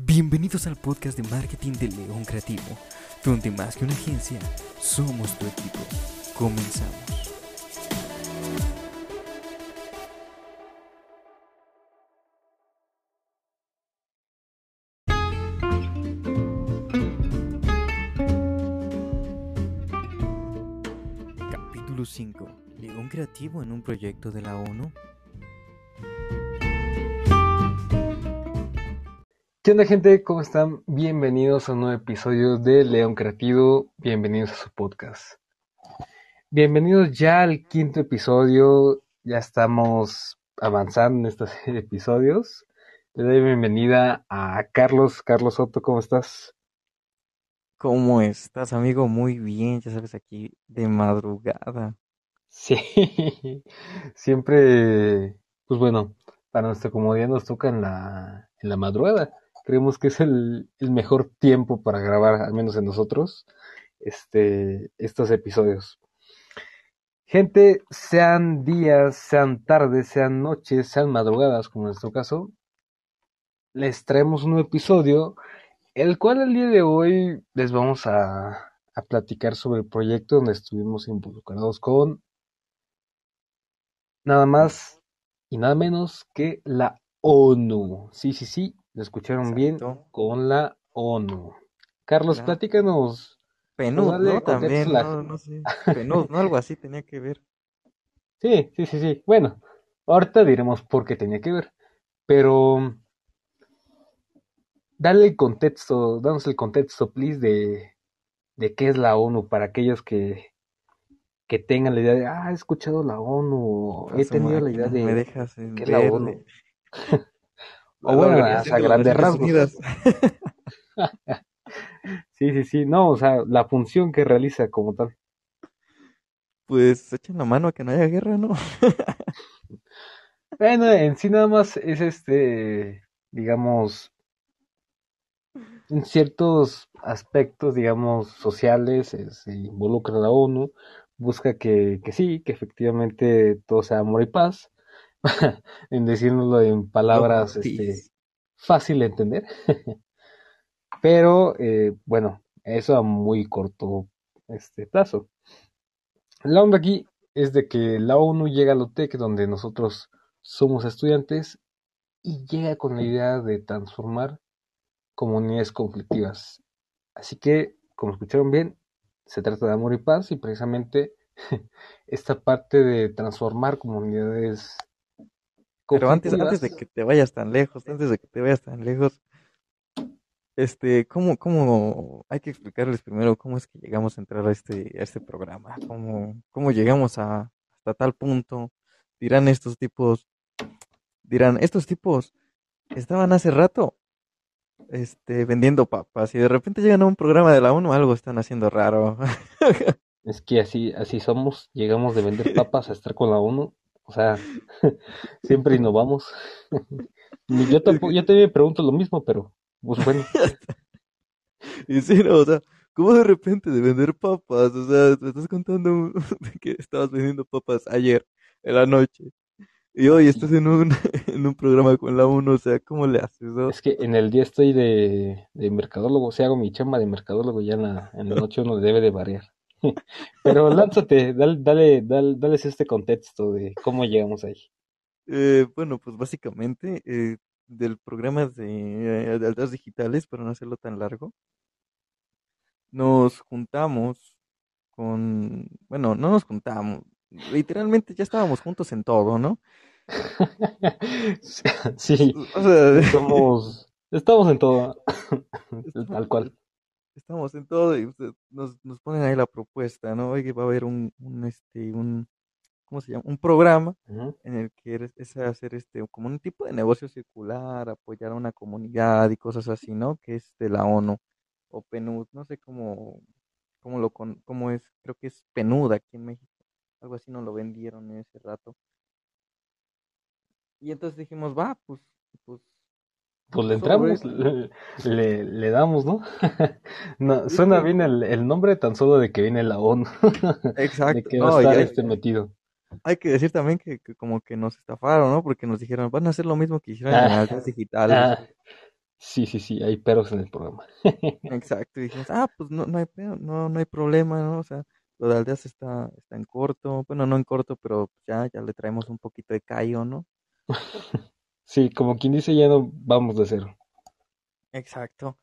Bienvenidos al podcast de marketing de León Creativo, donde más que una agencia, somos tu equipo. Comenzamos. Capítulo 5. León Creativo en un proyecto de la ONU. ¿Qué onda gente? ¿Cómo están? Bienvenidos a un nuevo episodio de León Creativo. Bienvenidos a su podcast. Bienvenidos ya al quinto episodio. Ya estamos avanzando en estos episodios. Le doy bienvenida a Carlos. Carlos Soto, ¿cómo estás? ¿Cómo estás, amigo? Muy bien, ya sabes, aquí de madrugada. Sí, siempre, pues bueno, para nuestra comodidad nos toca en la, en la madrugada. Creemos que es el, mejor tiempo para grabar, al menos en nosotros, este, estos episodios. Gente, sean días, sean tardes, sean noches, sean madrugadas, como en nuestro caso, les traemos un episodio, el cual el día de hoy les vamos a, a platicar sobre el proyecto donde estuvimos involucrados con nada más y nada menos que la ONU. Sí, sí, sí, lo escucharon bien, con la ONU. Carlos, Claro. platícanos. Penud, Pues ¿no? contexto También, la- no, no sé. Penud, ¿no? Algo así tenía que ver. Sí, sí, sí, sí. Bueno, ahorita diremos por qué tenía que ver, pero dale el contexto, danos el contexto, please, de, de qué es la ONU para aquellos que, que tengan la idea de, ah, he escuchado la ONU, he tenido la idea máquina, Me de, dejas en ¿qué es la. ONU? O bueno, a grandes rasgos. Sí, sí, sí, no, o sea, la función que realiza como tal. Pues echen la mano a que no haya guerra, ¿no? Bueno, en sí nada más es este, digamos, en ciertos aspectos, digamos, sociales, eh, se involucra la ONU, busca que, que sí, que efectivamente todo sea amor y paz, en decirnoslo en palabras and este, fácil de entender, pero eh, bueno, eso a muy corto este, plazo. La onda aquí es de que la ONU llega a la UTEC, donde nosotros somos estudiantes, y llega con la idea de transformar comunidades conflictivas. Así que, como escucharon bien, se trata de amor y paz, y precisamente esta parte de transformar comunidades Pero antes, antes de que te vayas tan lejos, antes de que te vayas tan lejos, este, ¿cómo, cómo, hay que explicarles primero cómo es que llegamos a entrar a este, a este programa? ¿Cómo, cómo llegamos a, hasta tal punto? Dirán estos tipos, dirán, estos tipos estaban hace rato, este, vendiendo papas y de repente llegan a un programa de la ONU, algo están haciendo raro. Es que así, así somos, llegamos de vender papas a estar con la ONU, o sea, siempre innovamos. Yo tampoco, yo también me pregunto lo mismo, pero pues bueno, Y sí, no, o sea, ¿cómo de repente de vender papas? O sea, me estás contando que estabas vendiendo papas ayer en la noche y hoy estás en un, en un programa con la ONU, o sea, ¿cómo le haces, no? es que en el día estoy de, de mercadólogo, si hago mi chamba de mercadólogo, ya en la, en la noche uno debe de variar. Pero lánzate, dale, dale, dale, dales este contexto de cómo llegamos ahí. Eh, bueno, pues básicamente eh, del programa de, eh, de altas digitales, para no hacerlo tan largo, nos juntamos con, bueno, no nos juntamos, literalmente ya estábamos juntos en todo, ¿no? Sí, O sea, somos, estamos en todo, tal cual. Estamos en todo y usted- nos, nos ponen ahí la propuesta, ¿no? Oye, va a haber un, un, este, un, ¿cómo se llama? Un programa en el que eres- es hacer este, como un tipo de negocio circular, apoyar a una comunidad y cosas así, ¿no? Que es de la ONU o PNUD, no sé cómo, cómo lo, con, cómo es, creo que es PNUD aquí en México, algo así nos lo vendieron en ese rato. Y entonces dijimos, va, pues, pues, Pues le entramos, le, le, le damos, ¿no? No, suena bien el, el nombre tan solo de que viene la ONU, de exacto, que va a no, y estar este metido. Hay que decir también que, que como que nos estafaron, ¿no? Porque nos dijeron, van a hacer lo mismo que hicieron en Ah. altas digitales. Ah, Sí, sí, sí, hay peros en el programa. Exacto, y dijimos, ah, pues no, no hay pedo, no, no hay problema, ¿no? O sea, lo de aldeas está, está en corto, bueno, no en corto, pero ya, ya le traemos un poquito de callo, ¿no? Sí, como quien dice, ya no vamos de cero. Exacto.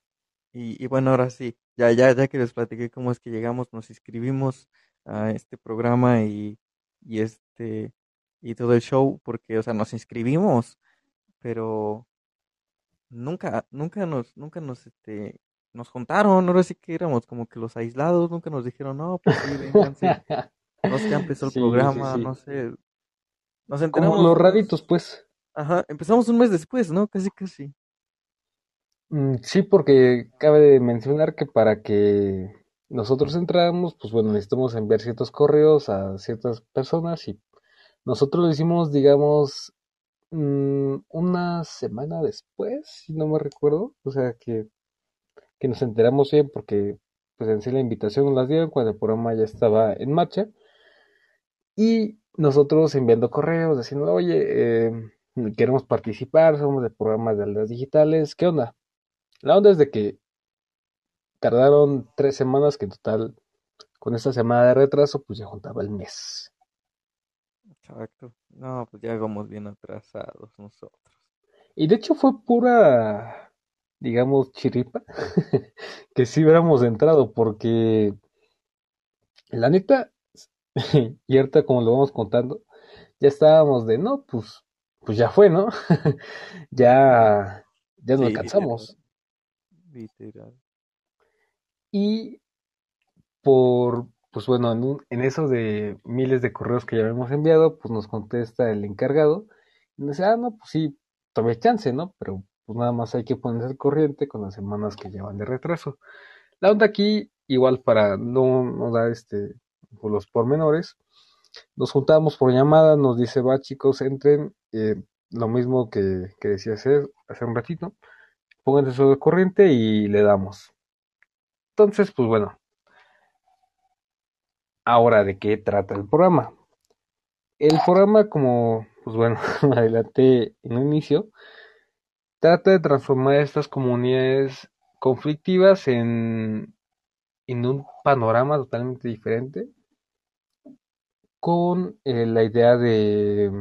Y, y bueno, ahora sí, ya, ya, ya que les platiqué cómo es que llegamos, nos inscribimos a este programa y, y este, y todo el show, porque, o sea, nos inscribimos, pero nunca, nunca nos, nunca nos, este, nos juntaron, ahora sí que éramos como que los aislados, nunca nos dijeron, no, pues sí, vénganse, no sé, ya empezó el Sí, programa, sí. no sé, nos Como enteramos los un mes, raritos, pues. Ajá, empezamos un mes después, ¿no? Casi, casi. Mm, Sí, porque cabe mencionar que para que nosotros entráramos, pues bueno, necesitamos enviar ciertos correos a ciertas personas y nosotros lo hicimos, digamos, mm, una semana después, si no me recuerdo. O sea, que, que nos enteramos bien porque pues en sí la invitación nos las dieron cuando el programa ya estaba en marcha y nosotros enviando correos diciendo, oye, eh, queremos participar, somos de programas de aldeas digitales, ¿qué onda? La onda es de que tardaron tres semanas, que en total, con esta semana de retraso, pues ya juntaba el mes. Exacto. No, pues ya vamos bien atrasados nosotros. Y de hecho fue pura, digamos, chiripa, que sí hubiéramos entrado, porque la neta, y ahorita como lo vamos contando, ya estábamos de, no, pues, pues ya fue, ¿no? ya, ya nos alcanzamos. literal. Y por, pues bueno, en, un- en eso de miles de correos que ya habíamos enviado, pues nos contesta el encargado y nos dice, ah, no, pues sí, todavía hay chance, ¿no? Pero pues nada más hay que ponerse al corriente con las semanas que llevan de retraso. La onda aquí, igual para no, no dar este, por los pormenores, nos juntamos por llamada, nos dice, va chicos, entren, eh, lo mismo que, que decía hacer hace un ratito, pónganse sobre corriente y le damos. Entonces, pues bueno, ahora de qué trata el programa. El programa, como, pues bueno, adelanté en un inicio, trata de transformar estas comunidades conflictivas en, en un panorama totalmente diferente, con eh, la idea de,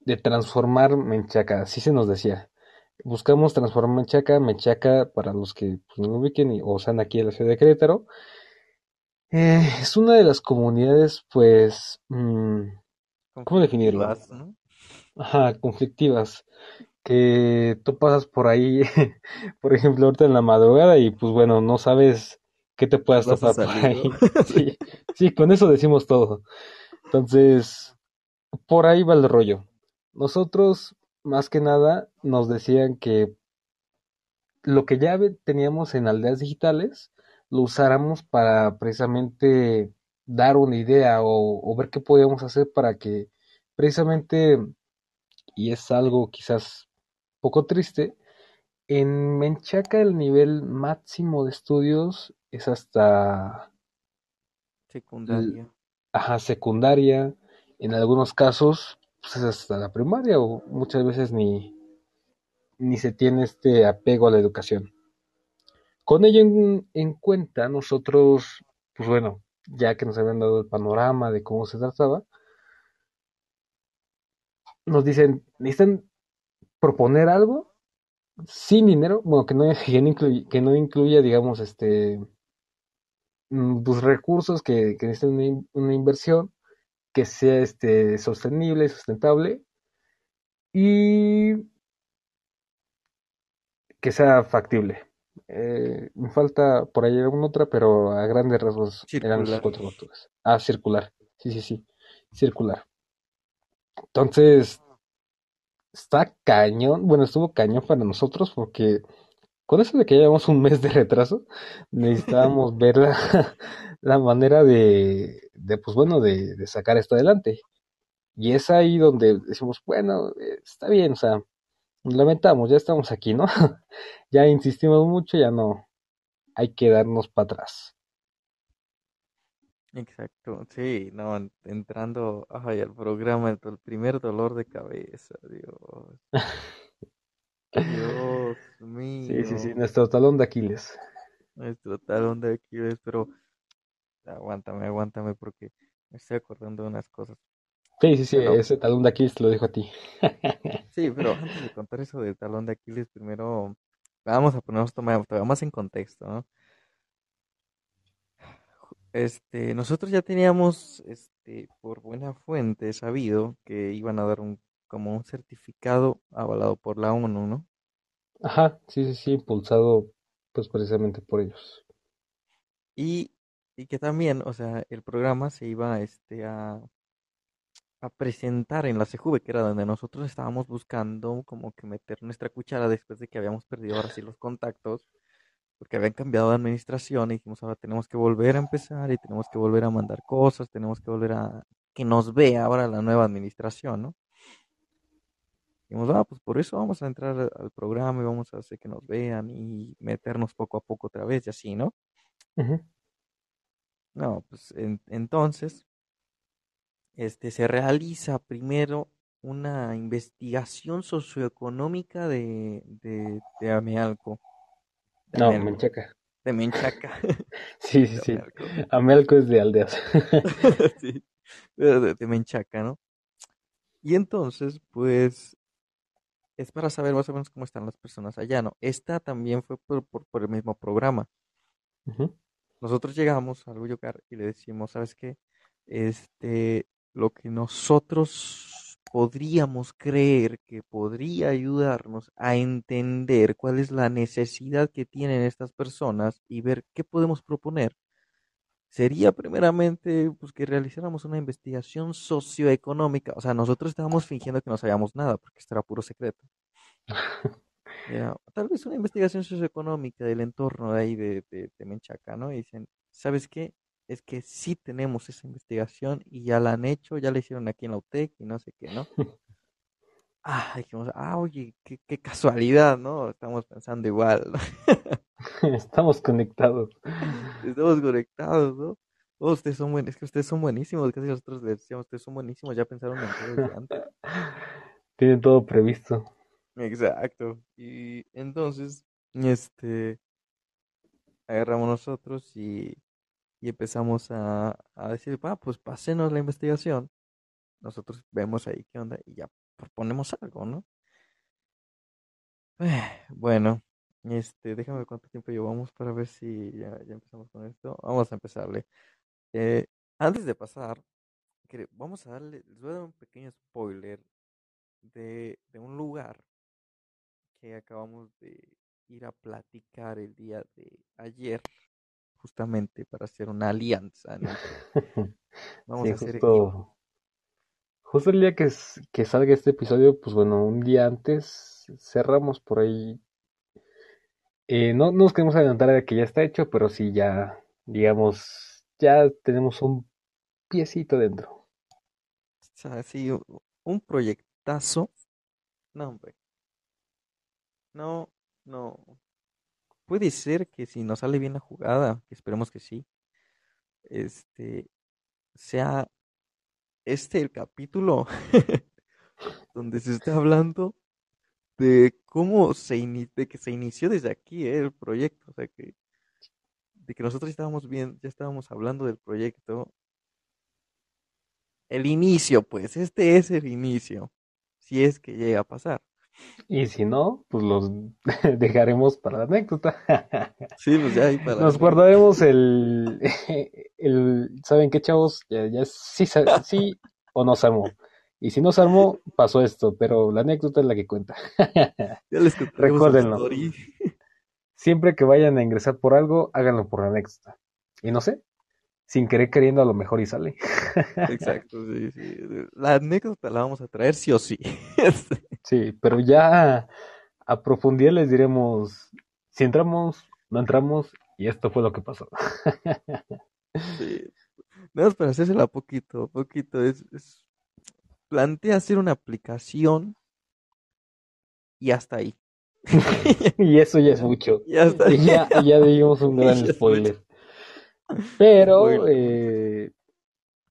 de transformar Menchaca, así se nos decía. Buscamos transformar Menchaca, Menchaca, para los que pues, no lo ubiquen y- o sean aquí en la ciudad de Querétaro, eh, es una de las comunidades, pues, mm, ¿cómo definirlo? Ajá, conflictivas. que tú pasas por ahí, por ejemplo, ahorita en la madrugada y pues bueno, no sabes qué te puedas topar por ahí. Sí, sí, con eso decimos todo. Entonces, por ahí va el rollo. Nosotros, más que nada, nos decían que lo que ya teníamos en aldeas digitales, lo usáramos para precisamente dar una idea o, o ver qué podíamos hacer para que precisamente, y es algo quizás poco triste, En Menchaca el nivel máximo de estudios es hasta Secundaria. ajá, secundaria, en algunos casos pues es hasta la primaria o muchas veces ni, ni se tiene este apego a la educación. Con ello en, en cuenta, nosotros, pues bueno, ya que nos habían dado el panorama de cómo se trataba, nos dicen, necesitan proponer algo sin dinero, bueno, que no, que no incluya, que no incluya, digamos, este, mm, pues, recursos que, que necesiten una, una inversión que sea este, sostenible, sustentable y que sea factible. Eh, me falta por ahí alguna otra, pero a grandes rasgos eran Circular. cuatro factores. Ah, circular. Sí, sí, sí. Circular. Entonces, está cañón. Bueno, estuvo cañón para nosotros porque con eso de que llevamos un mes de retraso, necesitábamos ver la, la manera de, de, pues bueno, de, de sacar esto adelante. Y es ahí donde decimos, bueno, está bien, o sea, lamentamos, ya estamos aquí, ¿no? ya insistimos mucho, ya no hay que darnos para atrás. Exacto. Sí, no, en- entrando ay, al programa, el, el primer dolor de cabeza, Dios. Dios mío. Sí, sí, sí, nuestro talón de Aquiles. Nuestro talón de Aquiles, pero aguántame, aguántame porque me estoy acordando de unas cosas. Sí, sí, sí, ese talón de Aquiles te lo dejo a ti. sí, pero antes de contar eso del talón de Aquiles, primero vamos a ponernos todavía más en contexto, ¿no? Este, nosotros ya teníamos, este, por buena fuente sabido que iban a dar un como un certificado avalado por la ONU, ¿no? Ajá, sí, sí, sí, impulsado pues precisamente por ellos. Y, y que también, o sea, el programa se iba este, a, a presentar en la CJV, que era donde nosotros estábamos buscando como que meter nuestra cuchara después de que habíamos perdido ahora sí los contactos, porque habían cambiado de administración y dijimos, ahora tenemos que volver a empezar y tenemos que volver a mandar cosas, tenemos que volver a que nos vea ahora la nueva administración, ¿no? Dijimos, ah, pues por eso vamos a entrar al programa y vamos a hacer que nos vean y meternos poco a poco otra vez y así, ¿no? No, pues entonces, este, se realiza primero una investigación socioeconómica de, de, de Amealco. No, Menchaca. De Menchaca. sí, sí, sí. Amealco. es de aldeas. sí, de, de Menchaca, ¿no? Y entonces, pues, es para saber más o menos cómo están las personas allá, ¿no? Esta también fue por, por, el mismo programa. Nosotros llegamos al Uyocar y le decimos, ¿sabes qué? Este, lo que nosotros podríamos creer que podría ayudarnos a entender cuál es la necesidad que tienen estas personas y ver qué podemos proponer sería primeramente pues, que realizáramos una investigación socioeconómica. O sea, nosotros estábamos fingiendo que no sabíamos nada, porque esto era puro secreto. tal vez una investigación socioeconómica del entorno de ahí de, de, Menchaca, ¿no? Y dicen, ¿sabes qué? Es que sí tenemos esa investigación y ya la han hecho, ya la hicieron aquí en la UTEC y no sé qué, ¿no? ah, dijimos, ah, oye, qué, qué casualidad, ¿no? Estamos pensando igual. ¿no? Estamos conectados. Estamos conectados, ¿no? Oh, ustedes son buenos, es que ustedes son buenísimos, casi nosotros les decíamos, ustedes son buenísimos, ya pensaron en todo antes. Tienen todo previsto. Exacto. Y entonces, este, agarramos nosotros y, y empezamos a, a decir, ah, pues pásenos la investigación. Nosotros vemos ahí qué onda y ya proponemos algo, ¿no? Bueno, este, déjame ver cuánto tiempo llevamos para ver si ya, empezamos con esto. Vamos a empezarle. Eh, antes de pasar, vamos a darle, les voy a dar un pequeño spoiler de, de un lugar que acabamos de ir a platicar el día de ayer, justamente para hacer una alianza. Vamos a hacer justo, justo el día que, que salga este episodio, pues bueno, un día antes cerramos por ahí eh, no, nos queremos adelantar de que ya está hecho, pero sí ya, digamos, ya tenemos un piecito dentro. O sea, sí, un proyectazo. No, hombre. No, no. Puede ser que si nos sale bien la jugada, que esperemos que sí, este, sea este el capítulo donde se está hablando de cómo se de que se inició desde aquí eh, el proyecto, o sea que de que nosotros estábamos bien, ya estábamos hablando del proyecto. El inicio, pues, este es el inicio, si es que llega a pasar. Y si no, pues los dejaremos para la anécdota. Sí, pues ya ahí para Nos guardaremos el, el, ¿saben qué, chavos? Ya, ya sí, sí o no sabemos. Y si no se armó, pasó esto, pero la anécdota es la que cuenta. ya les Recuérdenlo. Siempre que vayan a ingresar por algo, háganlo por la anécdota. Y no sé, sin querer queriendo a lo mejor y sale. Exacto, sí, sí. La anécdota la vamos a traer sí o sí. sí, pero ya a profundidad les diremos si entramos, no entramos y esto fue lo que pasó. sí. Nada más para hacérsela poquito, poquito. Es, es plantea hacer una aplicación y hasta ahí. y eso ya es mucho. Ya, ya, digamos un gran spoiler. Pero, eh,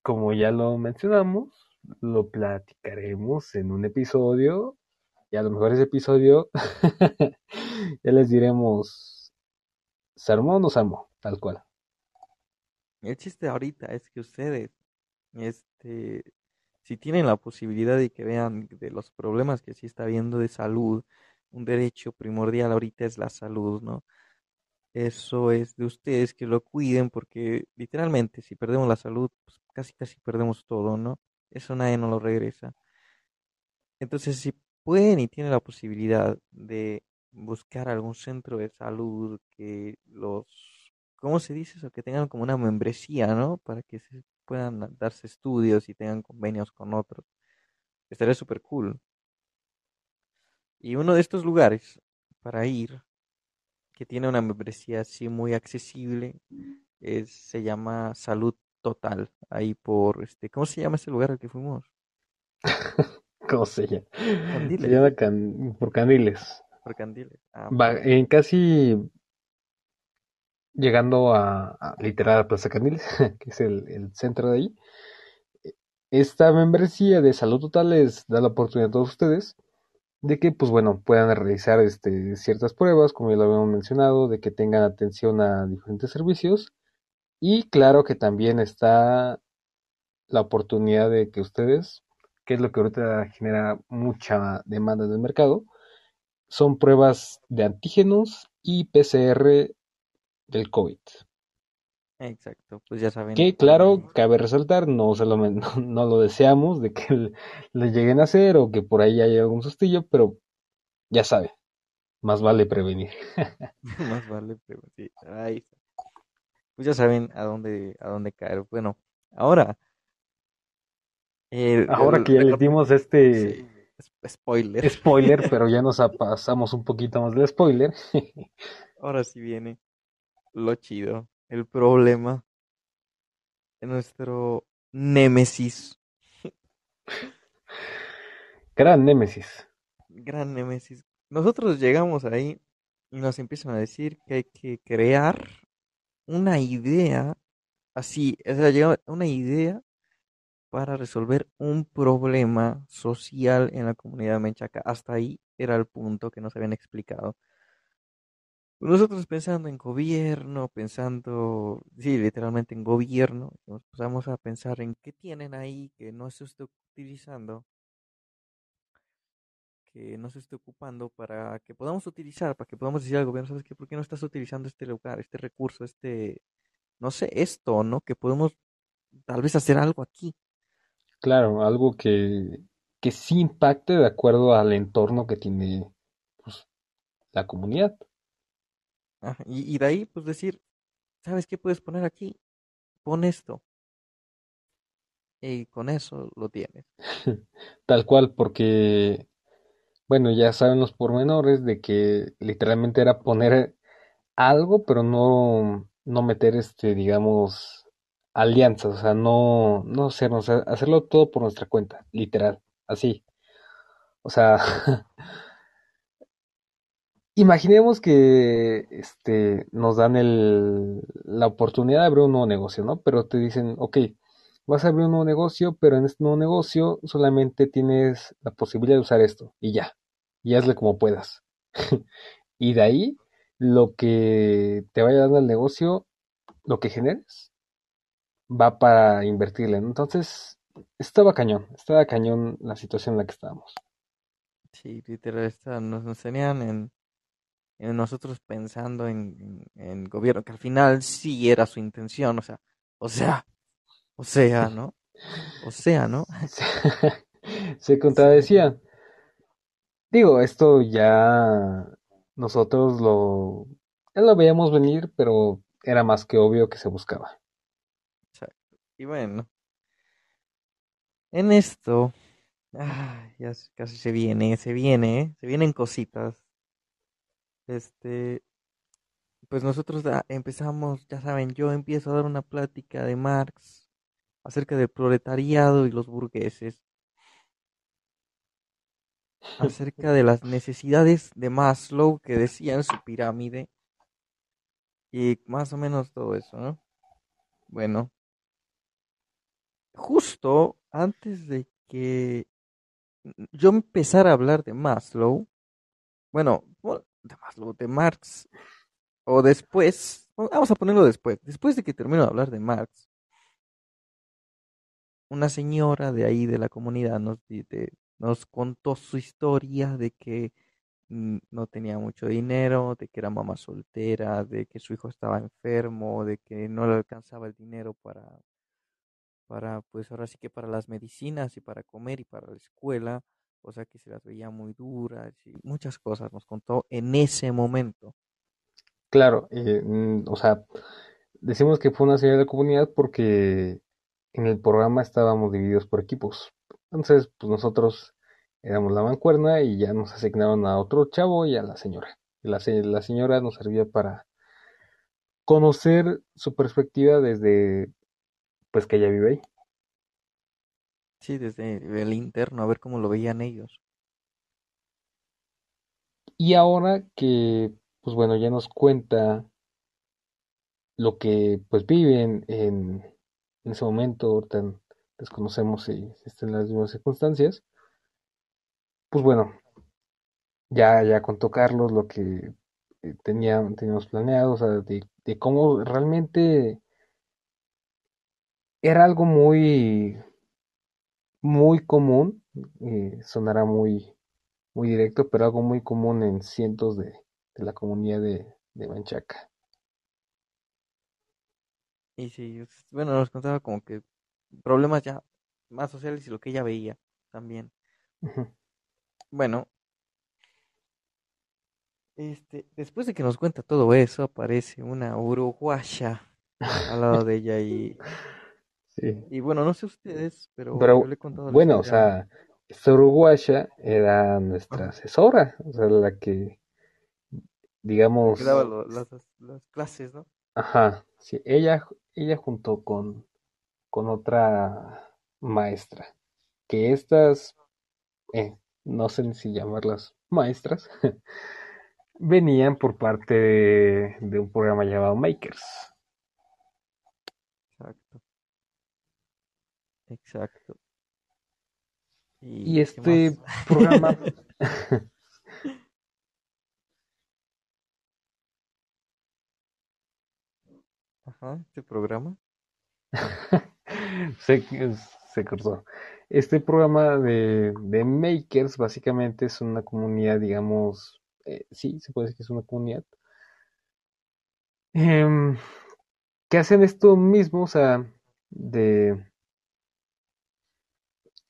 como ya lo mencionamos, lo platicaremos en un episodio y a lo mejor ese episodio ya les diremos, ¿se armó o no se armó? Tal cual. El chiste ahorita es que ustedes, este, si tienen la posibilidad de que vean de los problemas que sí está habiendo de salud, un derecho primordial ahorita es la salud, ¿no? Eso es de ustedes que lo cuiden porque literalmente si perdemos la salud, pues casi casi perdemos todo, ¿no? Eso nadie nos lo regresa. Entonces, si pueden y tienen la posibilidad de buscar algún centro de salud que los, ¿cómo se dice eso? Que tengan como una membresía, ¿no? Para que se puedan darse estudios y tengan convenios con otros. Estaría súper cool. Y uno de estos lugares para ir, que tiene una membresía así muy accesible, es, se llama Salud Total. Ahí por, este, ¿cómo se llama ese lugar al que fuimos? ¿Cómo se llama? Candiles. Se llama Can- por Candiles. Por Candiles. Ah, Va, en casi llegando a, a literal a Plaza Candiles, que es el, el centro de ahí. Esta membresía de salud total les da la oportunidad a todos ustedes de que, pues bueno, puedan realizar este, ciertas pruebas, como ya lo habíamos mencionado, de que tengan atención a diferentes servicios. Y claro que también está la oportunidad de que ustedes, que es lo que ahorita genera mucha demanda en el mercado, son pruebas de antígenos y PCR del COVID. Exacto, pues ya saben. Que claro, cabe resaltar, no, se lo, no, no lo deseamos de que le lleguen a hacer o que por ahí haya algún sustillo, pero ya sabe, más vale prevenir. Más vale, sí, ahí está. Pues ya saben a dónde, a dónde caer. Bueno, ahora. el- Ahora el- que ya les dimos este sí, spoiler. spoiler, pero ya nos pasamos un poquito más del spoiler. Ahora sí viene lo chido, el problema de nuestro némesis, Gran Némesis. gran némesis. Nosotros llegamos ahí y nos empiezan a decir que hay que crear una idea así, o sea, llega una idea para resolver un problema social en la comunidad menchaca. Hasta ahí era el punto que nos habían explicado. Nosotros pensando en gobierno, pensando, sí, literalmente en gobierno, nos pasamos a pensar en qué tienen ahí que no se esté utilizando, que no se esté ocupando para que podamos utilizar, para que podamos decir al gobierno, ¿sabes qué? ¿Por qué no estás utilizando este lugar, este recurso, este, no sé, esto, ¿no? Que podemos tal vez hacer algo aquí. Claro, algo que, que sí impacte de acuerdo al entorno que tiene pues, la comunidad. Y, y de ahí, pues decir, ¿sabes qué puedes poner aquí? Pon esto. Y con eso lo tienes. Tal cual, porque, bueno, ya saben los pormenores de que literalmente era poner algo, pero no, no meter, este, digamos, alianzas, o sea, no, no hacernos, hacerlo todo por nuestra cuenta, literal, así. O sea, imaginemos que, este, nos dan el, la oportunidad de abrir un nuevo negocio, ¿no? Pero te dicen, ok, vas a abrir un nuevo negocio, pero en este nuevo negocio solamente tienes la posibilidad de usar esto, y ya, y hazle como puedas. Y de ahí, lo que te vaya dando el negocio, lo que generes, va para invertirle. Entonces, estaba cañón, estaba cañón la situación en la que estábamos. Sí, literal, esta, nos enseñan en, en nosotros pensando en, en, en gobierno, que al final sí era su intención, o sea, o sea, o sea, ¿no? O sea, ¿no? Se, contradecía. Digo, esto ya nosotros lo, ya lo veíamos venir, pero era más que obvio que se buscaba. Exacto. Y bueno, en esto, ah, ya casi se viene, se viene, ¿eh? se vienen cositas. Este, pues nosotros empezamos, ya saben, yo empiezo a dar una plática de Marx acerca del proletariado y los burgueses, acerca de las necesidades de Maslow que decía en su pirámide. Y más o menos todo eso, ¿no? Bueno, justo antes de que yo empezar a hablar de Maslow, bueno, de Maslow, de Marx, o después, vamos a ponerlo después, después de que termino de hablar de Marx, una señora de ahí de la comunidad nos, nos contó su historia de que mm, no tenía mucho dinero, de que era mamá soltera, de que su hijo estaba enfermo, de que no le alcanzaba el dinero para, para, pues ahora sí que para las medicinas y para comer y para la escuela, o sea que se las veía muy duras y muchas cosas nos contó en ese momento. Claro, eh, mm, o sea, decimos que fue una señora de comunidad porque en el programa estábamos divididos por equipos. Entonces, pues nosotros éramos la mancuerna y ya nos asignaron a otro chavo y a la señora. la, la señora nos servía para conocer su perspectiva desde pues que ella vive ahí. Sí, desde el interno, a ver cómo lo veían ellos. Y ahora que, pues bueno, ya nos cuenta lo que pues viven en, en ese momento, ahorita desconocemos si, están en las mismas circunstancias, pues bueno, ya, ya contó Carlos lo que eh, tenía, teníamos planeado, o sea, de, de cómo realmente era algo muy, muy común, eh, sonará muy, muy directo, pero algo muy común en cientos de, de la comunidad de, de Manchaca. Y sí, bueno, nos contaba como que problemas ya más sociales y lo que ella veía también. Bueno, este, después de que nos cuenta todo eso, aparece una uruguaya al lado de ella y Y bueno, no sé ustedes, pero, yo le he contado Bueno, o sea, esta uruguaya era nuestra asesora, o sea, la que, digamos... daba las, clases, ¿no? Ajá, sí, ella, ella junto con, con otra maestra, que estas, eh, no sé si llamarlas maestras, venían por parte de un programa llamado Makers. Exacto. Exacto. Y, este programa... Ajá, este programa. se, se cortó. Este programa de, de, makers básicamente es una comunidad, digamos, eh, sí, se puede decir que es una comunidad, em, que hacen esto mismo, o sea, de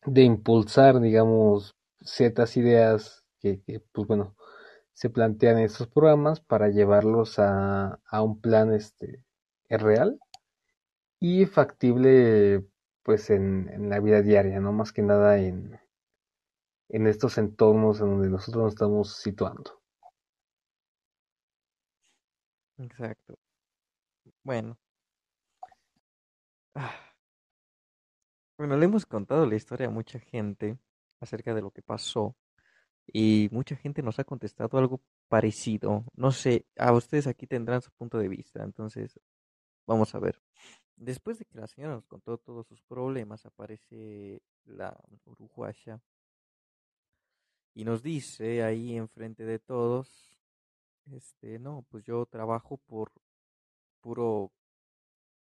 de impulsar, digamos, ciertas ideas que, pues bueno, se plantean en estos programas para llevarlos a, a un plan este, real y factible pues en, en, la vida diaria, no más que nada en, en estos entornos en donde nosotros nos estamos situando. Exacto. Bueno. Ah. Bueno, le hemos contado la historia a mucha gente acerca de lo que pasó y mucha gente nos ha contestado algo parecido. No sé, a ustedes aquí tendrán su punto de vista, entonces vamos a ver. Después de que la señora nos contó todos sus problemas, aparece la uruguaya y nos dice ahí enfrente de todos, este, no, pues yo trabajo por puro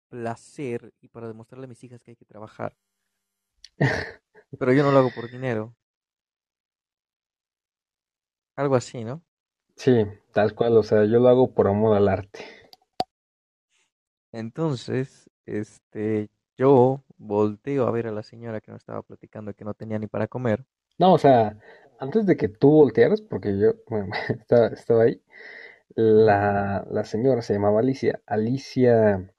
placer y para demostrarle a mis hijas que hay que trabajar. Pero yo no lo hago por dinero. Algo así, ¿no? Sí, tal cual, o sea, yo lo hago por amor al arte. Entonces, este, yo volteo a ver a la señora que nos estaba platicando que no tenía ni para comer. No, o sea, antes de que tú voltearas, porque yo estaba, estaba, ahí, la, la señora se llamaba Alicia. Alicia,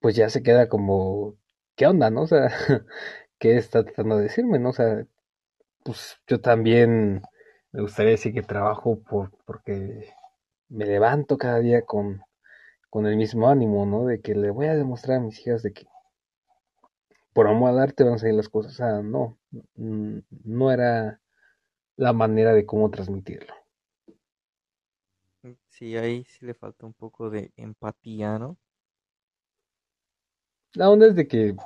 pues ya se queda como ¿qué onda, no? O sea, ¿qué está tratando de decirme, no? O sea, pues yo también me gustaría decir que trabajo por, porque me levanto cada día con, con el mismo ánimo, ¿no? De que le voy a demostrar a mis hijas de que por amor al arte van a salir las cosas. O sea, no, no era la manera de cómo transmitirlo. Sí, ahí sí le falta un poco de empatía, ¿no? La onda es de que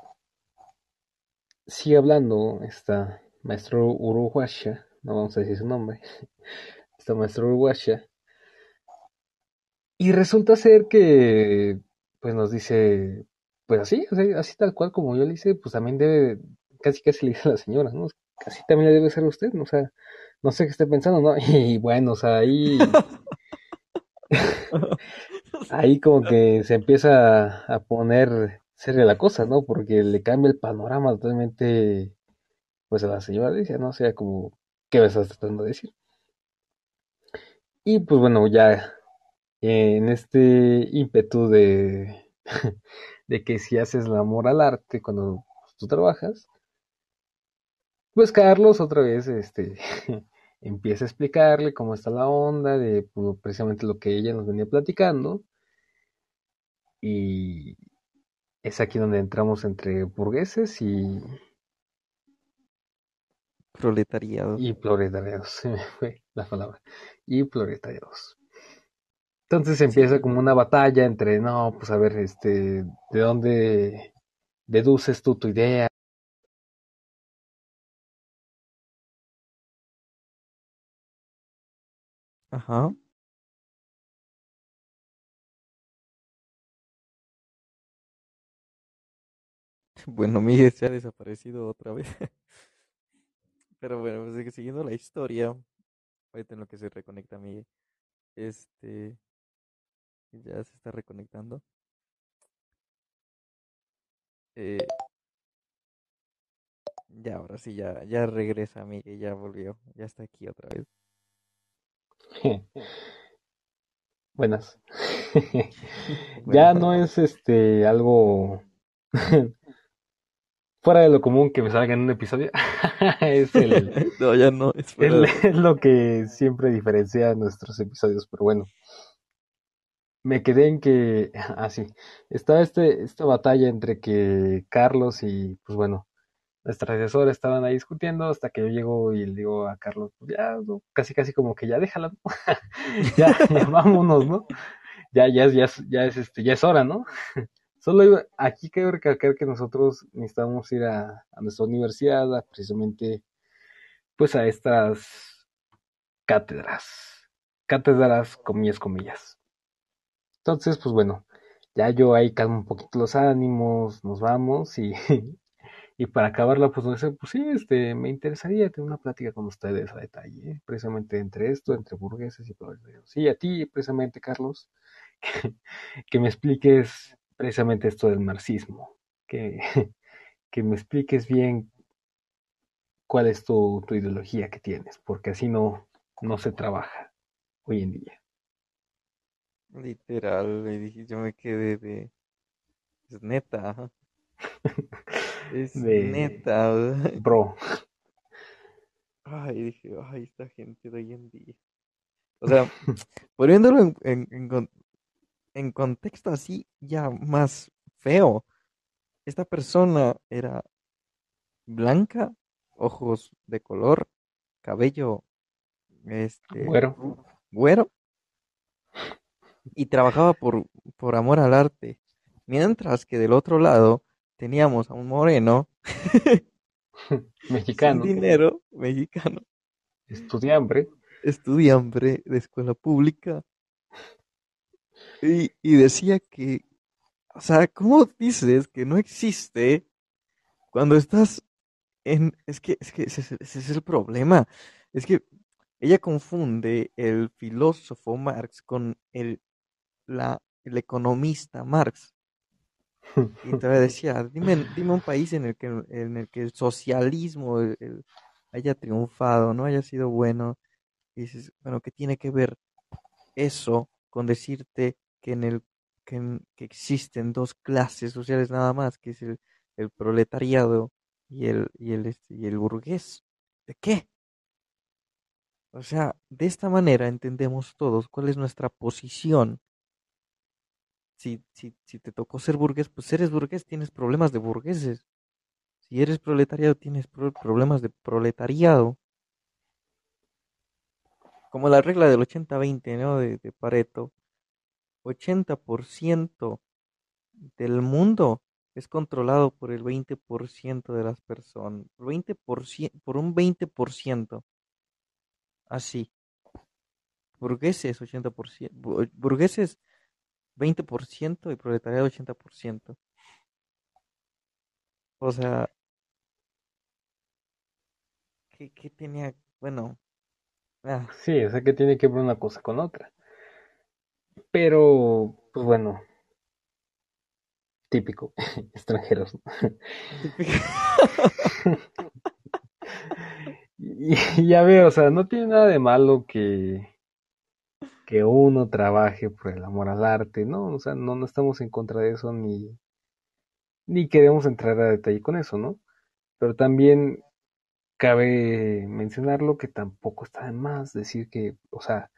sigue hablando esta, maestro Uruguaya, no vamos a decir su nombre, este maestro Uruguaya, y resulta ser que, pues nos dice, pues así, así, tal cual como yo le hice, pues también debe, casi casi le dice a la señora, ¿no? Casi también le debe ser usted, ¿no? O sea, no sé qué esté pensando, ¿no? Y bueno, o sea, ahí... ahí como que se empieza a poner seria la cosa, ¿no? Porque le cambia el panorama totalmente, pues a la señora dice, ¿no? O sea, como, ¿qué me estás tratando de decir? Y pues bueno, ya en este ímpetu de, de que si haces el amor al arte cuando tú trabajas, pues Carlos otra vez este, empieza a explicarle cómo está la onda, de pues, precisamente lo que ella nos venía platicando. Y es aquí donde entramos entre burgueses y... Proletariados. Y proletariados, se me fue la palabra. Y proletariados. Entonces empieza como una batalla entre, no, pues a ver, este, ¿de dónde deduces tú tu idea? Ajá. Bueno, Miguel se ha desaparecido otra vez. Pero bueno, pues siguiendo la historia, ahorita en lo que se reconecta Miguel, este, ya se está reconectando. Eh, ya, ahora sí, ya, ya regresa Miguel, ya volvió, ya está aquí otra vez. Buenas. ya no es este algo fuera de lo común que me salga en un episodio. es el, no, ya no, es, es lo que siempre diferencia nuestros episodios, pero bueno. Me quedé en que, así, ah, estaba este, esta batalla entre que Carlos y, pues bueno, nuestra asesora estaban ahí discutiendo hasta que yo llego y le digo a Carlos, pues ya, casi casi como que ya déjala, ya, ya, vámonos, ¿no? Ya, ya, ya, ya es este, ya es hora, ¿no? Solo aquí quiero recalcar que nosotros necesitamos ir a, a nuestra universidad, precisamente, pues a estas cátedras, cátedras, comillas, comillas. Entonces, pues bueno, ya yo ahí calmo un poquito los ánimos, nos vamos y, y para acabarla, pues, pues sí, este, me interesaría tener una plática con ustedes a detalle, precisamente entre esto, entre burgueses y. Sí, a ti, precisamente, Carlos, que me expliques precisamente esto del marxismo, que, que me expliques bien cuál es tu, tu, ideología que tienes, porque así no, no se trabaja hoy en día. Literal, dije, yo me quedé de... Es neta. es neta. Bro. Ay, dije, ay, esta gente de hoy en día. O sea, poniéndolo en, en, en contexto así ya más feo, esta persona era blanca, ojos de color, cabello este güero, güero. Y trabajaba por, por amor al arte. Mientras que del otro lado teníamos a un moreno mexicano, sin dinero, mexicano, estudiante, estudiante de escuela pública, y, y decía que, o sea, ¿cómo dices que no existe cuando estás en... Es que, es que ese, es el problema. Es que ella confunde el filósofo Marx con el, la, el economista Marx. Y te decía, dime, dime un país en el que, en el, que el socialismo haya triunfado, no haya sido bueno. Y dices, bueno, ¿qué tiene que ver eso con decirte que en el que, existen dos clases sociales nada más, que es el, proletariado y el, y el, este, y el burgués. ¿De qué? O sea, de esta manera entendemos todos cuál es nuestra posición. Si, si, si te tocó ser burgués, pues eres burgués, tienes problemas de burgueses. Si eres proletariado, tienes problemas de proletariado. Como la regla del 80-20, ¿no? De, de Pareto. 80% del mundo es controlado por el 20% de las personas. 20%, por un 20%. Así. Burgueses 80%. Burgueses 20% y proletariado 80%. O sea, ¿qué, qué tenía? Bueno, ah, Sí, o sea que tiene que ver una cosa con otra. Pero, pues bueno, típico, extranjeros. ¿no? típico. Y, y ya veo, o sea, no tiene nada de malo que, que uno trabaje por el amor al arte, ¿no? O sea, no, no estamos en contra de eso ni, ni queremos entrar a detalle con eso, ¿no? Pero también cabe mencionarlo que tampoco está de más decir que, o sea,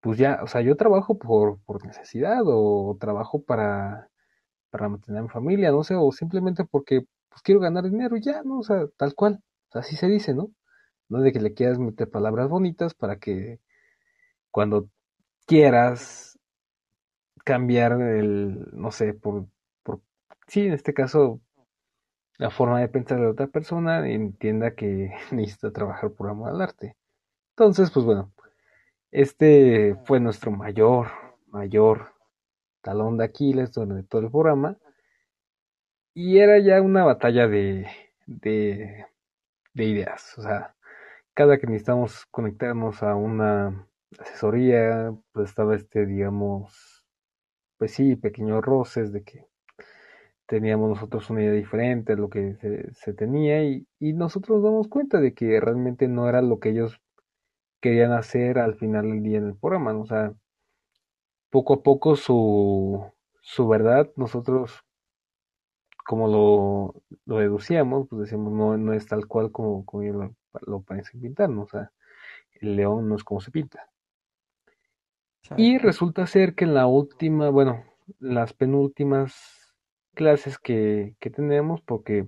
pues ya, o sea, yo trabajo por, por necesidad o trabajo para, para mantener mi familia, no sé, o simplemente porque pues quiero ganar dinero, ya, ¿no? O sea, tal cual, así se dice, ¿no? No de que le quieras meter palabras bonitas para que cuando quieras cambiar el, no sé, por, por, sí, en este caso, la forma de pensar de la otra persona, entienda que necesita trabajar por amor al arte. Entonces, pues bueno, este fue nuestro mayor, mayor talón de Aquiles durante todo el programa. Y era ya una batalla de, de, de ideas. O sea, cada que necesitamos conectarnos a una asesoría, pues estaba este, digamos, pues sí, pequeños roces de que teníamos nosotros una idea diferente a lo que se, se tenía y, y nosotros nos damos cuenta de que realmente no era lo que ellos querían hacer al final del día en el programa, ¿no? O sea, poco a poco su, su verdad, nosotros como lo, lo deducíamos, pues decíamos, no, no es tal cual como, como ellos lo, lo parecen pintar, ¿no? O sea, el león no es como se pinta. Y resulta ser que en la última, bueno, las penúltimas clases que, que tenemos, porque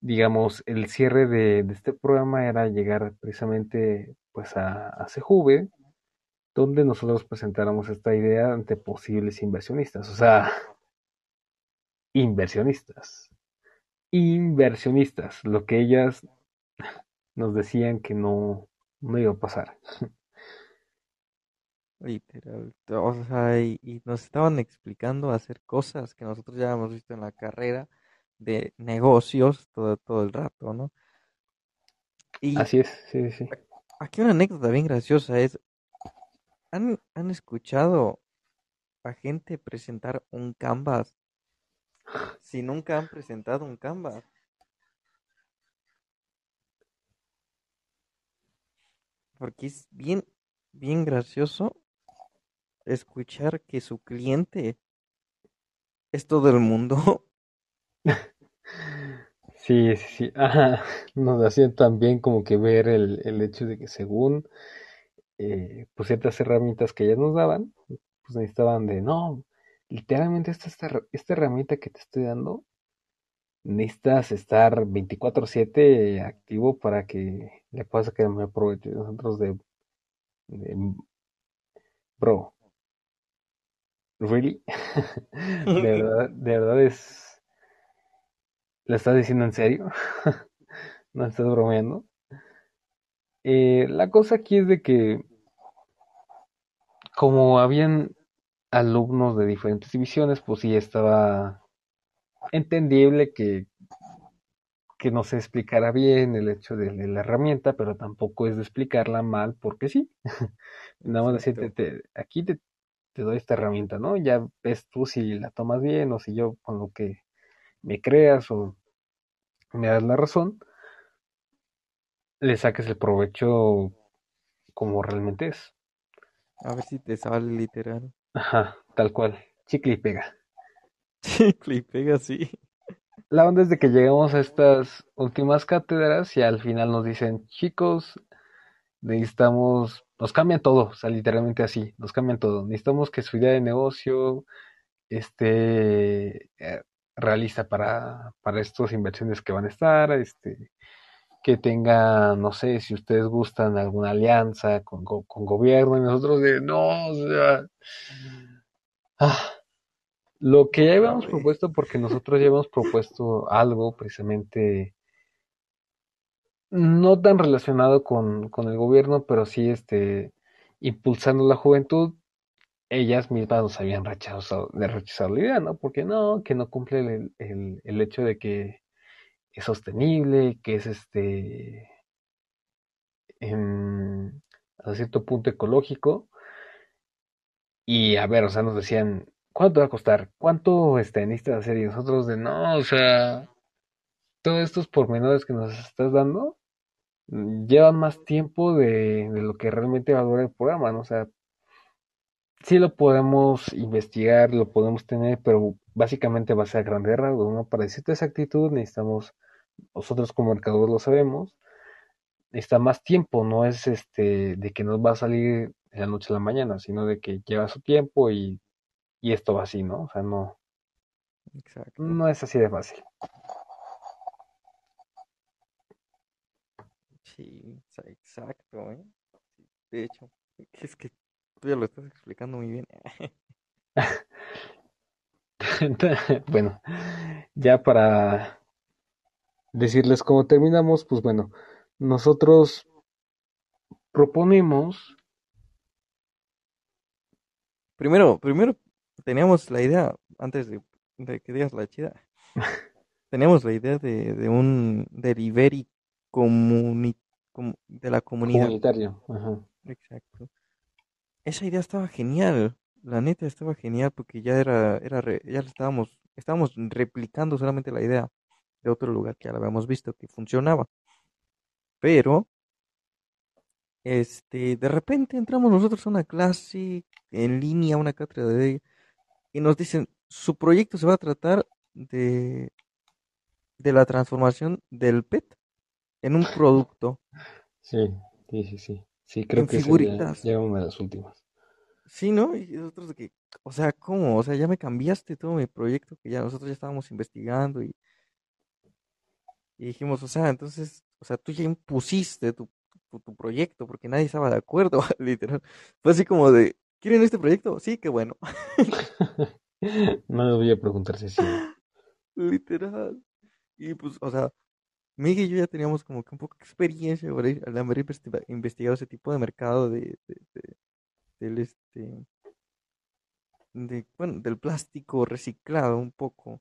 digamos, el cierre de, este programa era llegar precisamente pues a, a CJV, donde nosotros presentáramos esta idea ante posibles inversionistas, o sea, inversionistas, inversionistas, lo que ellas nos decían que no, no iba a pasar. Literal. O sea, y, y nos estaban explicando hacer cosas que nosotros ya hemos visto en la carrera de negocios todo, todo el rato, ¿no? Y Así es, sí, sí. aquí una anécdota bien graciosa es, ¿han, han escuchado a gente presentar un Canvas si nunca han presentado un Canvas? Porque es bien, bien gracioso escuchar que su cliente es todo el mundo. Sí, sí. Nos hacían también como que ver el, el hecho de que según eh, pues ciertas herramientas que ellas nos daban, pues necesitaban de, no, literalmente esta, esta, esta herramienta que te estoy dando, necesitas estar veinticuatro siete activo para que le puedas sacar el provecho. Nosotros de, de, bro, really? De verdad, de verdad es, ¿lo estás diciendo en serio? ¿No estás bromeando? Eh, la cosa aquí es de que como habían alumnos de diferentes divisiones, pues sí estaba entendible que, que no se explicara bien el hecho de, de la herramienta, pero tampoco es de explicarla mal porque sí. Nada más decirte, te- aquí te, te doy esta herramienta, ¿no? Ya ves tú si la tomas bien o si yo con lo que me creas o me das la razón, le saques el provecho como realmente es. A ver si te sale literal. Ajá, tal cual, chicle y pega. Chicle y pega así. La onda es de que llegamos a estas últimas cátedras y al final nos dicen, chicos, necesitamos, nos cambian todo, o sea, literalmente así, nos cambian todo. Necesitamos que su idea de negocio esté eh, realista para, para estas inversiones que van a estar, este, que tenga, no sé, si ustedes gustan alguna alianza con, con gobierno y nosotros de, no, o sea, ah, Lo que ya habíamos propuesto, porque nosotros ya habíamos propuesto algo precisamente no tan relacionado con, con el gobierno, pero sí este impulsando la juventud, ellas mismas nos habían rechazado, rechazado la idea, ¿no? Porque no, que no cumple el, el, el hecho de que es sostenible, que es este en, a cierto punto ecológico. Y a ver, o sea, nos decían, ¿cuánto va a costar? ¿Cuánto este, necesitas hacer? Y nosotros de, no, o sea, todos estos pormenores que nos estás dando llevan más tiempo de, de lo que realmente va a durar el programa, ¿no? O sea, sí lo podemos investigar, lo podemos tener, pero básicamente va a ser a grandes rasgos, ¿no? Para decirte esa actitud necesitamos, nosotros como mercadores lo sabemos, necesita más tiempo, no es este de que nos va a salir de la noche a la mañana, sino de que lleva su tiempo y, y esto va así, ¿no? O sea, no, Exacto. no es así de fácil. Sí, exacto, ¿eh? De hecho, es que tú ya lo estás explicando muy bien. bueno, ya para decirles cómo terminamos, pues bueno, nosotros proponemos Primero, primero teníamos la idea, antes de, de que digas la chida, teníamos la idea de, de un delivery comuni, com- de la comunidad. comunitario. Ajá. Exacto. Esa idea estaba genial, la neta estaba genial porque ya era, era re- ya estábamos, estábamos replicando solamente la idea de otro lugar que ya la habíamos visto que funcionaba. Pero, este, de repente entramos nosotros a una clase en línea, una cátedra de y nos dicen, su proyecto se va a tratar de, de la transformación del PET en un producto, Sí, sí, sí, sí. Sí, creo en que figuritas. ya de las últimas. Sí, ¿no? Y nosotros de que, o sea, ¿cómo? O sea, ya me cambiaste todo mi proyecto que ya nosotros ya estábamos investigando y, y dijimos, o sea, entonces, o sea, tú ya impusiste tu, tu, tu proyecto porque nadie estaba de acuerdo, literal. Fue así como de, ¿quieren este proyecto? Sí, qué bueno, No les voy a preguntar si sí. literal. Y pues, o sea, Miguel y yo ya teníamos como que un poco de experiencia por ahí, al haber investiga- investigado ese tipo de mercado de, de- de- del este, de, bueno, del plástico reciclado un poco.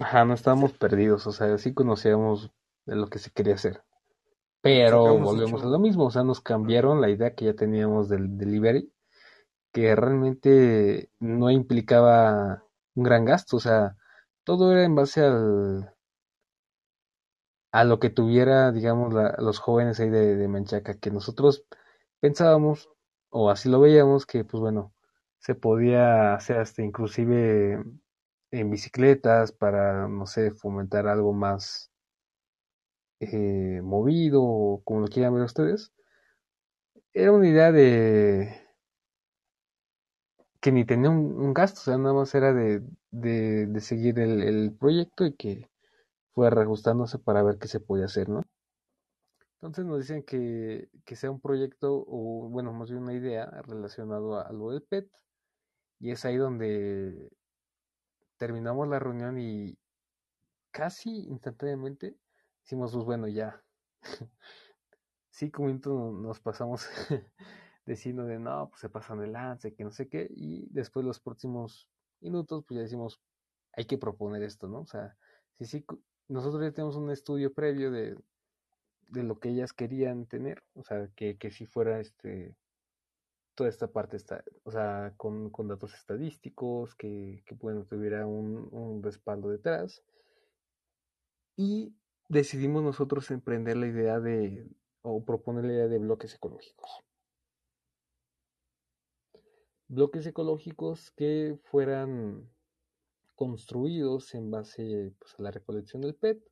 Ajá, no estábamos perdidos, o sea, sí conocíamos de lo que se quería hacer. Pero volvemos a lo mismo, o sea, nos cambiaron la idea que ya teníamos del delivery, que realmente no implicaba un gran gasto, o sea, todo era en base al, a lo que tuviera, digamos, la- los jóvenes ahí de, Manchaca, que nosotros pensábamos, o así lo veíamos, que pues bueno, se podía hacer hasta inclusive en bicicletas para, no sé, fomentar algo más eh, movido, como lo quieran ver ustedes. Era una idea de que ni tenía un, un gasto, o sea, nada más era de, de, de seguir el, el proyecto y que fue reajustándose para ver qué se podía hacer, ¿no? Entonces nos dicen que, que sea un proyecto o, bueno, más bien una idea relacionado a, lo del PET y es ahí donde terminamos la reunión y casi instantáneamente decimos, pues bueno, ya, cinco minutos nos pasamos diciendo de no, pues se pasan de lance, que no sé qué, y después los próximos minutos, pues ya decimos, hay que proponer esto, ¿no? O sea, si sí, nosotros ya tenemos un estudio previo de, de lo que ellas querían tener, o sea, que, que si fuera este toda esta parte está, o sea, con, con datos estadísticos, que, que bueno, tuviera un, un respaldo detrás. Y decidimos nosotros emprender la idea de, o proponer la idea de bloques ecológicos. Bloques ecológicos que fueran construidos en base pues, a la recolección del PET,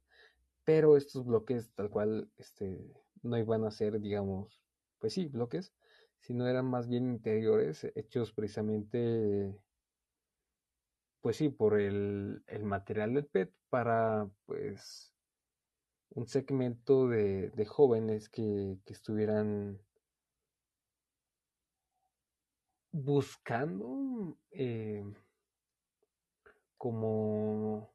pero estos bloques tal cual este, no iban a ser, digamos, pues sí, bloques, sino eran más bien interiores, hechos precisamente, pues sí, por el, el material del PET para, pues, un segmento de, jóvenes que, que estuvieran buscando eh, como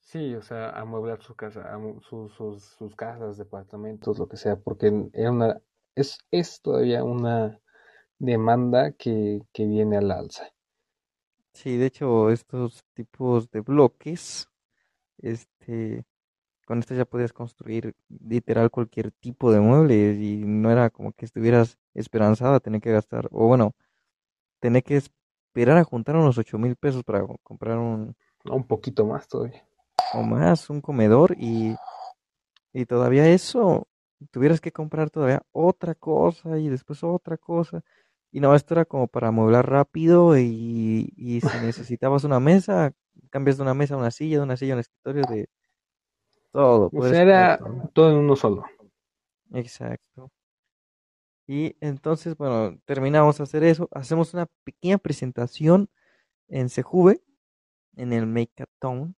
sí, o sea, amueblar su casa, sus, sus, sus casas, departamentos, lo que sea, porque era una, es, es todavía una demanda que, que viene al alza. Sí, de hecho, estos tipos de bloques, este, con esto ya podías construir literal cualquier tipo de mueble y no era como que estuvieras esperanzado a tener que gastar, o bueno, tener que esperar a juntar unos ocho mil pesos para co- comprar un, Un poquito más todavía. o más, un comedor y, y todavía eso, tuvieras que comprar todavía otra cosa y después otra cosa. Y no, esto era como para amueblar rápido y, y si necesitabas una mesa, cambias de una mesa a una silla, de una silla a un escritorio, de todo, O puedes sea, comprar era todo en uno solo. Exacto. Y entonces, bueno, terminamos de hacer eso, hacemos una pequeña presentación en Sejuve, en el Makeathon,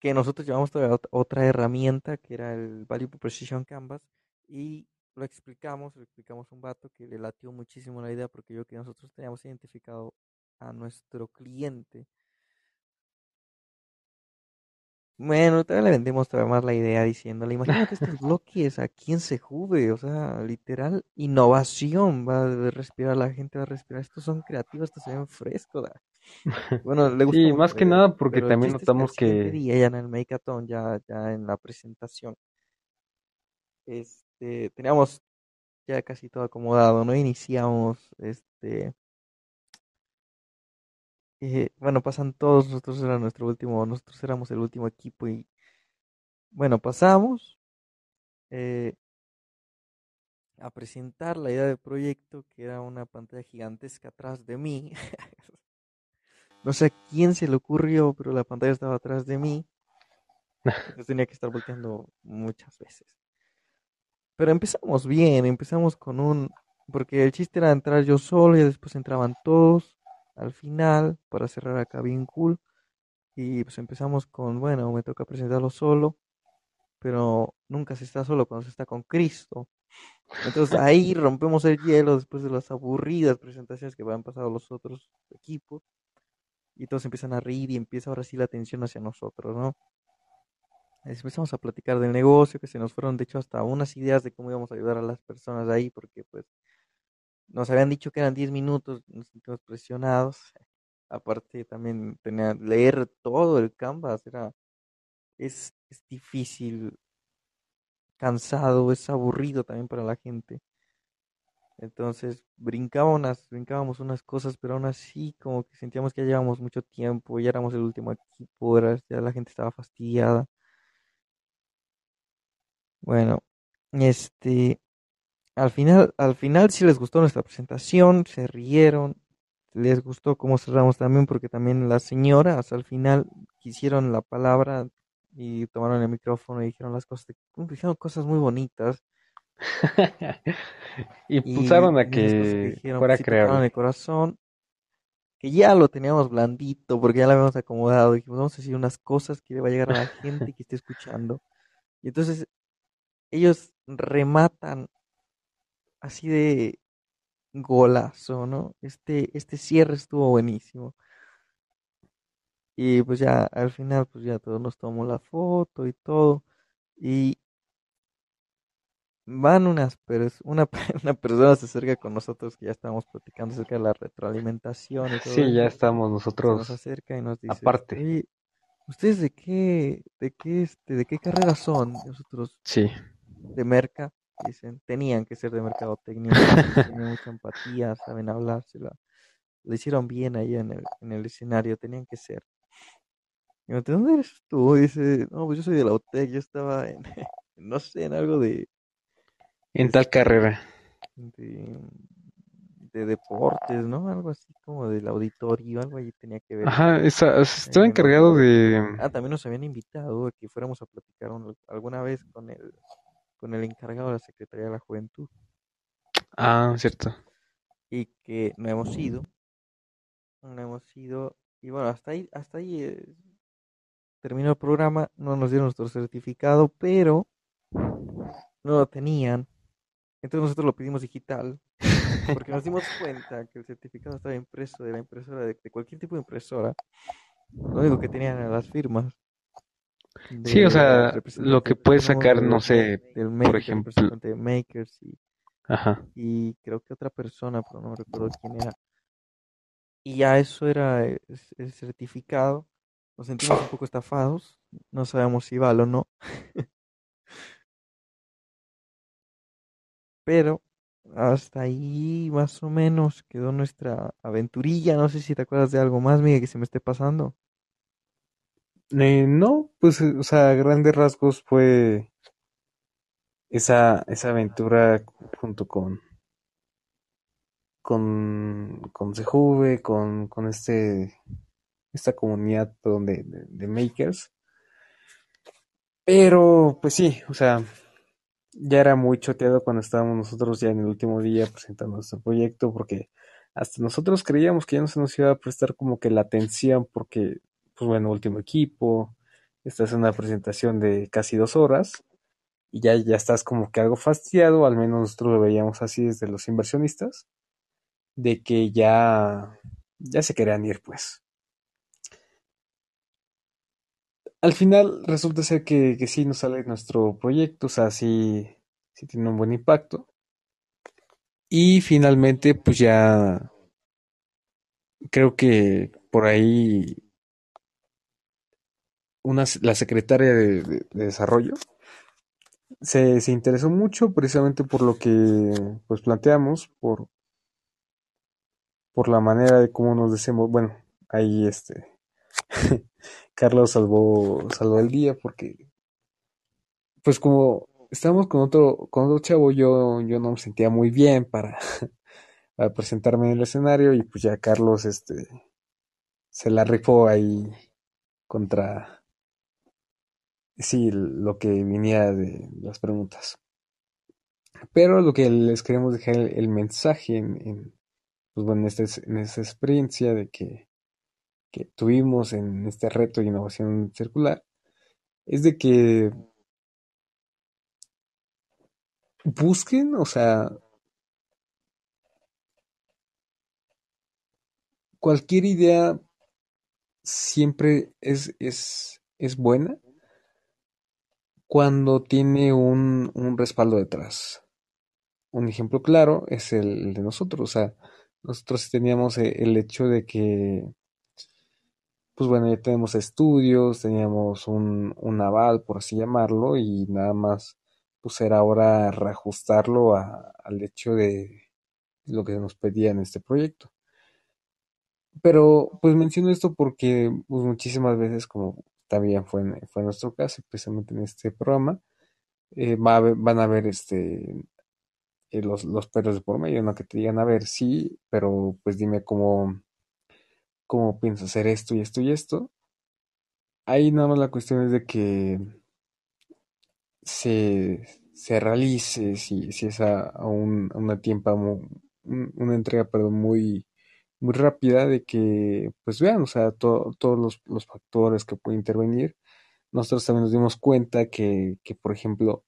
que nosotros llevamos otra herramienta que era el Value Proposition Canvas y lo explicamos, lo explicamos un vato que le latió muchísimo la idea porque yo que nosotros teníamos identificado a nuestro cliente. Bueno, todavía le vendimos todavía más la idea diciéndole, imagínate estos bloques aquí en Sejuve, o sea, literal, innovación, va a respirar, la gente va a respirar, estos son creativos, estos se ven frescos. da". Bueno, le gustó Sí, mucho más que nada porque también notamos que día, ya en el Makeathon, ya, ya en la presentación, este, teníamos ya casi todo acomodado, ¿no? Iniciamos, este, eh, bueno, pasan todos, nosotros era nuestro último, nosotros éramos el último equipo y, bueno, pasamos eh, a presentar la idea del proyecto, que era una pantalla gigantesca atrás de mí. No sé a quién se le ocurrió, pero la pantalla estaba atrás de mí. Entonces tenía que estar volteando muchas veces. Pero empezamos bien, empezamos con un... Porque el chiste era entrar yo solo y después entraban todos al final para cerrar acá bien cool. Y pues empezamos con, bueno, me toca presentarlo solo, pero nunca se está solo cuando se está con Cristo. Entonces ahí rompemos el hielo después de las aburridas presentaciones que habían pasado los otros equipos. Y todos empiezan a reír y empieza ahora sí la atención hacia nosotros, ¿no? Empezamos a platicar del negocio, que se nos fueron de hecho hasta unas ideas de cómo íbamos a ayudar a las personas ahí, porque pues nos habían dicho que eran 10 minutos, nos sentimos presionados. Aparte también tenía leer todo el canvas, era, es, es difícil, cansado, es aburrido también para la gente. Entonces brincaba brincábamos unas cosas, pero aún así como que sentíamos que ya llevábamos mucho tiempo, ya éramos el último equipo, era- ya la gente estaba fastidiada. Bueno, este, al final, al final sí les gustó nuestra presentación, se rieron, les gustó cómo cerramos también, porque también las señoras al final quisieron la palabra y tomaron el micrófono y dijeron las cosas, dijeron cosas muy bonitas. y pulsaron a y cosas que que dijeron, fuera pues tocaron el corazón, que ya lo teníamos blandito, porque ya lo habíamos acomodado. Dijimos, vamos a decir unas cosas que le va a llegar a la gente que esté escuchando. Y entonces ellos rematan así de golazo, ¿no? Este, este cierre estuvo buenísimo. Y pues ya al final, pues ya todos nos tomamos la foto y todo. Y van unas, pers- una, una persona se acerca con nosotros que ya estábamos platicando acerca de la retroalimentación y todo Sí, ya estamos Se nos nosotros acerca y nos dice, aparte. ¿ustedes de qué, de qué, este, de qué carrera son? Nosotros Sí. de merca, dicen, tenían que ser de mercadotecnia, tienen mucha empatía, saben hablársela. Lo hicieron bien ahí en el, en el escenario, tenían que ser. Y me dice, ¿dónde eres tú? Y dice, no, pues yo soy de la UTEC, yo estaba en, no sé, en algo de, En tal carrera. de, de deportes, ¿no? Algo así como del auditorio, algo ahí tenía que ver. Ajá, esa, estaba encargado de... Ah, también nos habían invitado a que fuéramos a platicar un- alguna vez con el, con el encargado de la Secretaría de la Juventud. Ah, cierto. y que no hemos ido, no hemos ido. Y bueno, hasta ahí, hasta ahí eh, terminó el programa, no nos dieron nuestro certificado, pero no lo tenían, entonces nosotros lo pedimos digital porque nos dimos cuenta que el certificado estaba impreso de la impresora, de, de cualquier tipo de impresora. Lo único que tenían eran las firmas Sí, o sea, lo que de puedes sacar, no sé, del, ma- por ejemplo, de Makers y, ajá. y creo que otra persona, pero no recuerdo quién era. Y ya eso era el, el certificado. Nos sentimos un poco estafados. No sabemos si vale o no. Pero hasta ahí más o menos quedó nuestra aventurilla. No sé si te acuerdas de algo más, Miguel, que se me esté pasando. Eh, no, pues, eh, o sea, a grandes rasgos fue esa, esa aventura junto con, con, con con, con este, esta comunidad de, de makers. Pero, pues sí, o sea, ya era muy choteado cuando estábamos nosotros ya en el último día presentando nuestro proyecto, porque hasta nosotros creíamos que ya no se nos iba a prestar como que la atención, porque, pues bueno, último equipo, esta es una presentación de casi dos horas, y ya, ya estás como que algo fastidiado, al menos nosotros lo veíamos así desde los inversionistas, de que ya, ya se querían ir, pues. Al final resulta ser que, que sí nos sale nuestro proyecto, o sea, sí, sí tiene un buen impacto. Y finalmente, pues ya creo que por ahí una, la secretaria de, de- de desarrollo se, se interesó mucho precisamente por lo que pues planteamos, por, por la manera de cómo nos decimos, bueno, ahí este Carlos salvó, salvó el día porque pues como estábamos con otro, con otro chavo, yo, yo no me sentía muy bien para, para presentarme en el escenario y pues ya Carlos este se la rifó ahí contra sí lo que viniera de las preguntas. Pero lo que les queremos dejar el, el mensaje en, en, pues bueno, en esta, en esta experiencia de que, que tuvimos en este reto de innovación circular es de que busquen, o sea, cualquier idea siempre es, es, es buena cuando tiene un, un respaldo detrás. Un ejemplo claro es el, de nosotros, o sea, nosotros teníamos eh, el hecho de que, pues bueno, ya tenemos estudios, teníamos un, un aval, por así llamarlo, y nada más, pues era ahora reajustarlo al hecho de lo que nos pedía en este proyecto. Pero pues menciono esto porque pues, muchísimas veces, como también fue fue nuestro caso, precisamente en este programa, eh, van a ver este, eh, los, los perros de por medio, no que te digan, a ver, sí, pero pues dime cómo, cómo piensas hacer esto y esto y esto. Ahí nada más la cuestión es de que se, se realice, si, si es a, a un- a una tiempo, un- una entrega, perdón, muy, muy rápida de que, pues vean, o sea, to- todos los, los factores que pueden intervenir. Nosotros también nos dimos cuenta que, que, por ejemplo,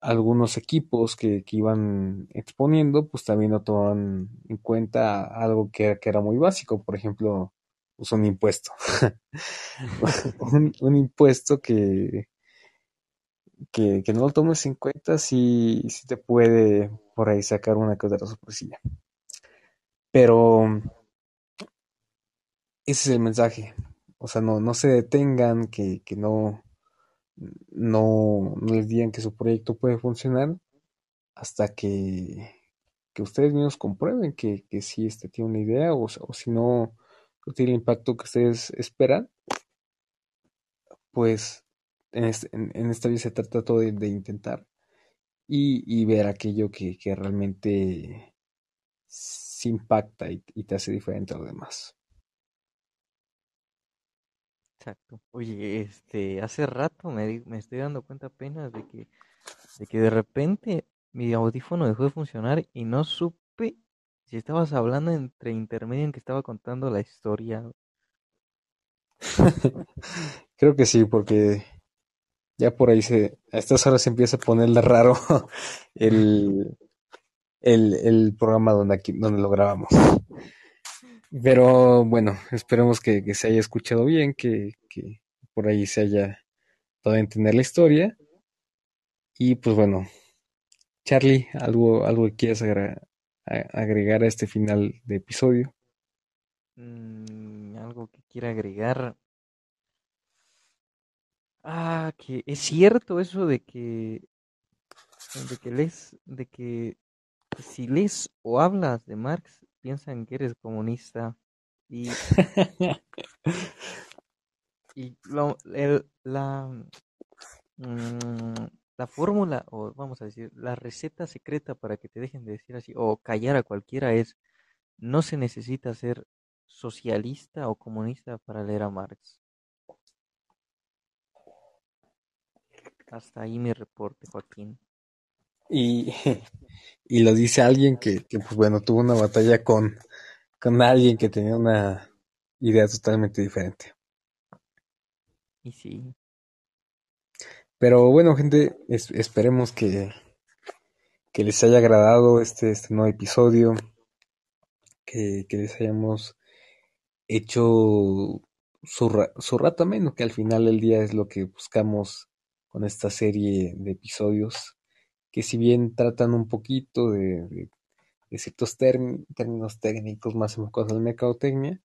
algunos equipos que, que iban exponiendo, pues también no toman en cuenta algo que, que era muy básico, por ejemplo, pues un impuesto. un, un impuesto que, que, que no lo tomes en cuenta si, si te puede por ahí sacar una que otra sorpresilla. Pero ese es el mensaje. O sea, no, no se detengan, que, que no, no, no les digan que su proyecto puede funcionar hasta que, que ustedes mismos comprueben que, que sí este, tiene una idea o, o si no, no tiene el impacto que ustedes esperan, pues en, este- en- en esta vida se trata todo de, de intentar y, y ver aquello que, que realmente se impacta y, y te hace diferente a los demás. Exacto. Oye, este, hace rato me, di- me estoy dando cuenta apenas de que, de que de repente mi audífono dejó de funcionar y no supe si estabas hablando entre intermedio en que estaba contando la historia. Creo que sí, porque ya por ahí se, a estas horas se empieza a ponerle raro el, el, el programa donde, aquí, donde lo grabamos. Pero bueno, esperemos que, que se haya escuchado bien, que, que por ahí se haya a entender la historia. Y pues bueno, Charlie, ¿algo, algo que quieras agregar, a este final de episodio? Mm, algo que quiera agregar. Ah, que es cierto eso de que de que lees, de que si lees o hablas de Marx, piensan que eres comunista y y el, la mm, la fórmula o vamos a decir la receta secreta para que te dejen de decir así o callar a cualquiera es no se necesita ser socialista o comunista para leer a Marx. Hasta ahí mi reporte, Joaquín. Y, y lo dice alguien que, que, pues bueno, tuvo una batalla con, con alguien que tenía una idea totalmente diferente. Y sí. Pero bueno, gente, es, esperemos que, que les haya agradado este, este nuevo episodio, que, que les hayamos hecho su, su rato menos, que al final del día es lo que buscamos con esta serie de episodios, que si bien tratan un poquito de, de, de ciertos términos técnicos más enfocados en la mercadotecnia,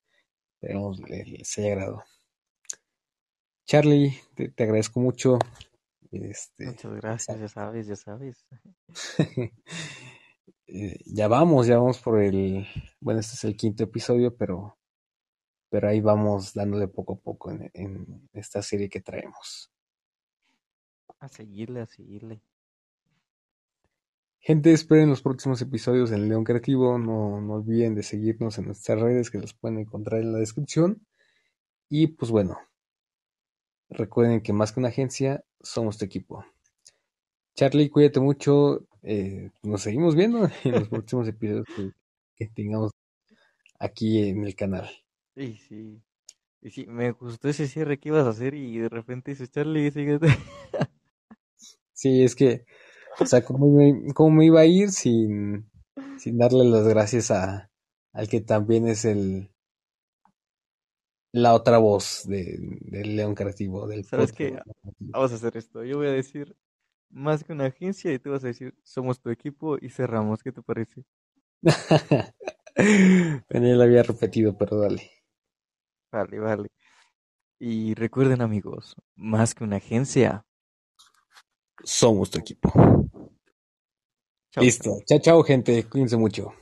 pero les, les haya agradado. Charlie, te, te agradezco mucho. Este, Muchas gracias, ya sabes, ya sabes. eh, ya vamos, ya vamos por el, bueno, este es el quinto episodio, pero, pero ahí vamos dándole poco a poco en, en esta serie que traemos. A seguirle, a seguirle. Gente, esperen los próximos episodios en León Creativo. No, no olviden de seguirnos en nuestras redes que las pueden encontrar en la descripción. Y pues bueno, recuerden que más que una agencia, somos tu equipo. Charlie, cuídate mucho. Eh, nos seguimos viendo en los próximos episodios que, que, tengamos aquí en el canal. Sí, sí. Y sí, me gustó ese cierre que ibas a hacer y de repente dices, Charlie, síguete. sí, es que, o sea, ¿cómo me, cómo me iba a ir sin, sin darle las gracias a, al que también es el, la otra voz de, del León Creativo. Del ¿Sabes qué? Vamos a hacer esto. Yo voy a decir más que una agencia y tú vas a decir somos tu equipo y cerramos. ¿Qué te parece? bueno, lo había repetido, pero dale. Vale, vale. Y recuerden amigos, más que una agencia, somos tu equipo. Listo. Chao, chao, gente. Cuídense mucho.